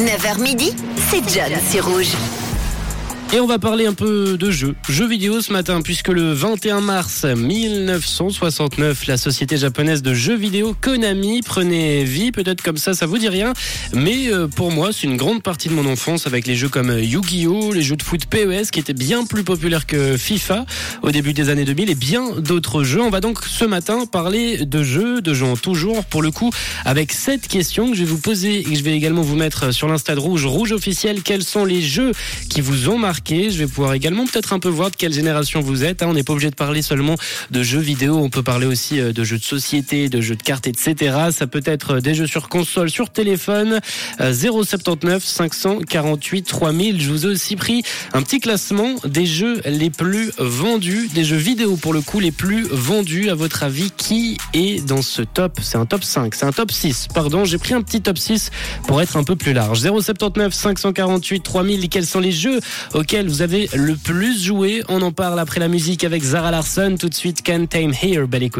9h midi, c'est John sur Rouge. Et on va parler un peu de jeux, jeux vidéo ce matin, puisque le 21 mars 1969, la société japonaise de jeux vidéo Konami prenait vie. Peut-être comme ça, ça vous dit rien, mais euh, pour moi, c'est une grande partie de mon enfance avec les jeux comme Yu-Gi-Oh, les jeux de foot PES, qui étaient bien plus populaires que FIFA au début des années 2000, et bien d'autres jeux. On va donc ce matin parler de jeux, de jeux en toujours, pour le coup, avec cette question que je vais vous poser et que je vais également vous mettre sur l'Insta de Rouge, Rouge officiel. Quels sont les jeux qui vous ont marqué? Je vais pouvoir également peut-être un peu voir de quelle génération vous êtes. Hein. On n'est pas obligé de parler seulement de jeux vidéo. On peut parler aussi euh, de jeux de société, de jeux de cartes, etc. Ça peut être euh, des jeux sur console, sur téléphone. 079 548 3000. Je vous ai aussi pris un petit classement des jeux les plus vendus, des jeux vidéo pour le coup les plus vendus. À votre avis, qui est dans ce top? C'est un top 5, c'est un top 6. Pardon, j'ai pris un petit top 6 pour être un peu plus large. 079 548 3000. Quels sont les jeux vous avez le plus joué. On en parle après la musique avec Zara Larson. Tout de suite, Can Tame Here. Belle écoute.